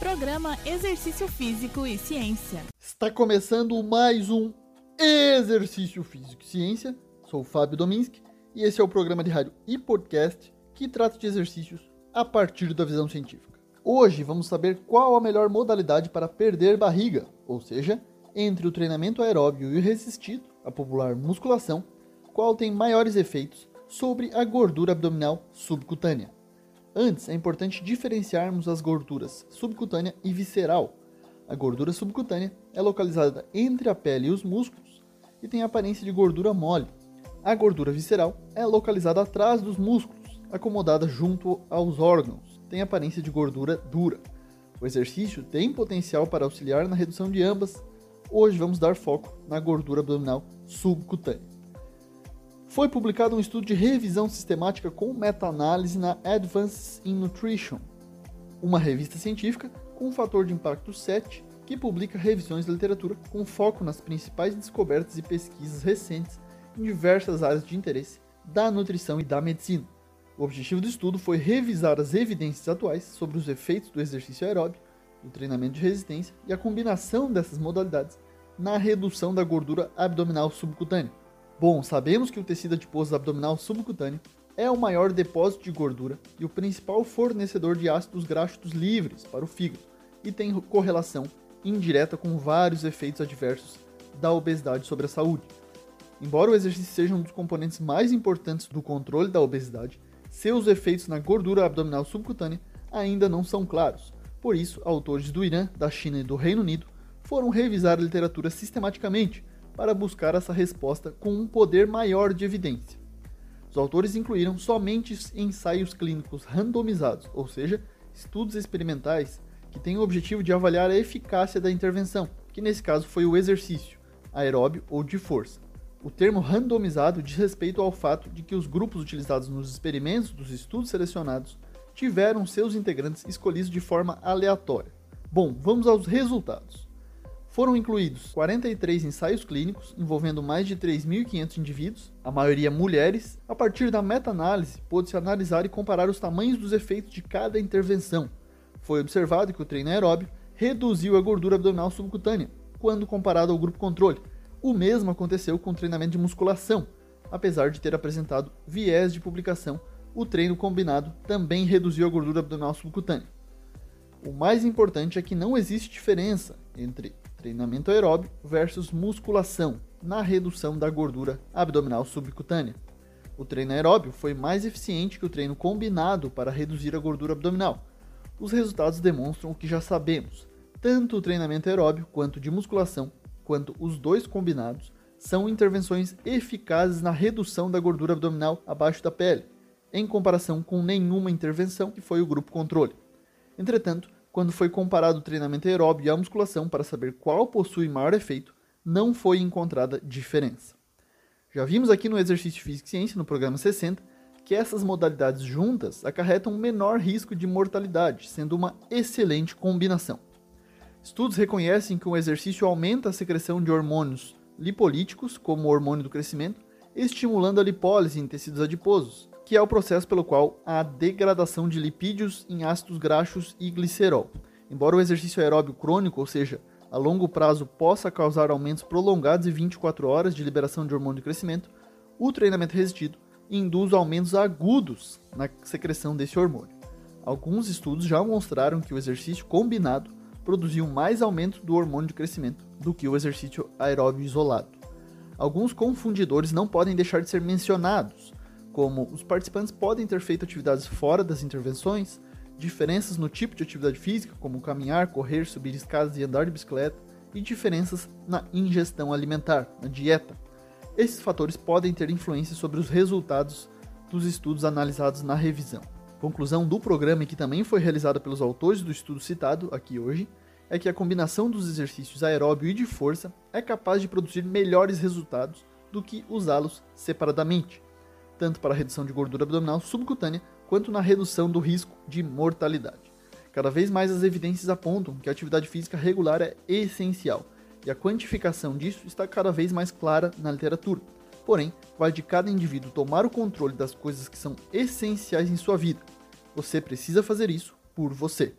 Programa Exercício Físico e Ciência. Está começando mais um Exercício Físico e Ciência. Sou o Fábio Dominski e esse é o programa de rádio e podcast que trata de exercícios a partir da visão científica. Hoje vamos saber qual a melhor modalidade para perder barriga, ou seja, entre o treinamento aeróbio e o resistido, a popular musculação, qual tem maiores efeitos sobre a gordura abdominal subcutânea. Antes, é importante diferenciarmos as gorduras subcutânea e visceral. A gordura subcutânea é localizada entre a pele e os músculos e tem aparência de gordura mole. A gordura visceral é localizada atrás dos músculos, acomodada junto aos órgãos, tem aparência de gordura dura. O exercício tem potencial para auxiliar na redução de ambas. Hoje vamos dar foco na gordura abdominal subcutânea foi publicado um estudo de revisão sistemática com meta-análise na Advances in Nutrition, uma revista científica com um fator de impacto 7 que publica revisões da literatura com foco nas principais descobertas e pesquisas recentes em diversas áreas de interesse da nutrição e da medicina. O objetivo do estudo foi revisar as evidências atuais sobre os efeitos do exercício aeróbio, do treinamento de resistência e a combinação dessas modalidades na redução da gordura abdominal subcutânea. Bom, sabemos que o tecido adiposo abdominal subcutâneo é o maior depósito de gordura e o principal fornecedor de ácidos graxos livres para o fígado e tem correlação indireta com vários efeitos adversos da obesidade sobre a saúde. Embora o exercício seja um dos componentes mais importantes do controle da obesidade, seus efeitos na gordura abdominal subcutânea ainda não são claros. Por isso, autores do Irã, da China e do Reino Unido foram revisar a literatura sistematicamente para buscar essa resposta com um poder maior de evidência. Os autores incluíram somente ensaios clínicos randomizados, ou seja, estudos experimentais que têm o objetivo de avaliar a eficácia da intervenção, que nesse caso foi o exercício, aeróbio ou de força. O termo randomizado diz respeito ao fato de que os grupos utilizados nos experimentos dos estudos selecionados tiveram seus integrantes escolhidos de forma aleatória. Bom, vamos aos resultados. Foram incluídos 43 ensaios clínicos envolvendo mais de 3.500 indivíduos, a maioria mulheres. A partir da meta-análise, pôde-se analisar e comparar os tamanhos dos efeitos de cada intervenção. Foi observado que o treino aeróbio reduziu a gordura abdominal subcutânea quando comparado ao grupo controle. O mesmo aconteceu com o treinamento de musculação. Apesar de ter apresentado viés de publicação, o treino combinado também reduziu a gordura abdominal subcutânea. O mais importante é que não existe diferença entre treinamento aeróbio versus musculação na redução da gordura abdominal subcutânea. O treino aeróbio foi mais eficiente que o treino combinado para reduzir a gordura abdominal. Os resultados demonstram o que já sabemos. Tanto o treinamento aeróbio quanto de musculação, quanto os dois combinados, são intervenções eficazes na redução da gordura abdominal abaixo da pele, em comparação com nenhuma intervenção que foi o grupo controle. Entretanto, quando foi comparado o treinamento aeróbio e a musculação para saber qual possui maior efeito, não foi encontrada diferença. Já vimos aqui no Exercício Físico e Ciência, no programa 60, que essas modalidades juntas acarretam menor risco de mortalidade, sendo uma excelente combinação. Estudos reconhecem que o exercício aumenta a secreção de hormônios lipolíticos, como o hormônio do crescimento, estimulando a lipólise em tecidos adiposos, que é o processo pelo qual há degradação de lipídios em ácidos graxos e glicerol. Embora o exercício aeróbio crônico, ou seja, a longo prazo possa causar aumentos prolongados de 24 horas de liberação de hormônio de crescimento, o treinamento resistido induz aumentos agudos na secreção desse hormônio. Alguns estudos já mostraram que o exercício combinado produziu mais aumento do hormônio de crescimento do que o exercício aeróbio isolado. Alguns confundidores não podem deixar de ser mencionados, como os participantes podem ter feito atividades fora das intervenções, diferenças no tipo de atividade física, como caminhar, correr, subir escadas e andar de bicicleta, e diferenças na ingestão alimentar, na dieta. Esses fatores podem ter influência sobre os resultados dos estudos analisados na revisão. Conclusão do programa, que também foi realizada pelos autores do estudo citado aqui hoje, é que a combinação dos exercícios aeróbio e de força é capaz de produzir melhores resultados do que usá-los separadamente tanto para a redução de gordura abdominal subcutânea quanto na redução do risco de mortalidade. Cada vez mais as evidências apontam que a atividade física regular é essencial, e a quantificação disso está cada vez mais clara na literatura. Porém, vai de cada indivíduo tomar o controle das coisas que são essenciais em sua vida. Você precisa fazer isso por você.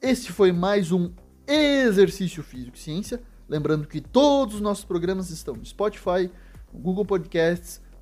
Este foi mais um Exercício Físico e Ciência. Lembrando que todos os nossos programas estão no Spotify, no Google Podcasts,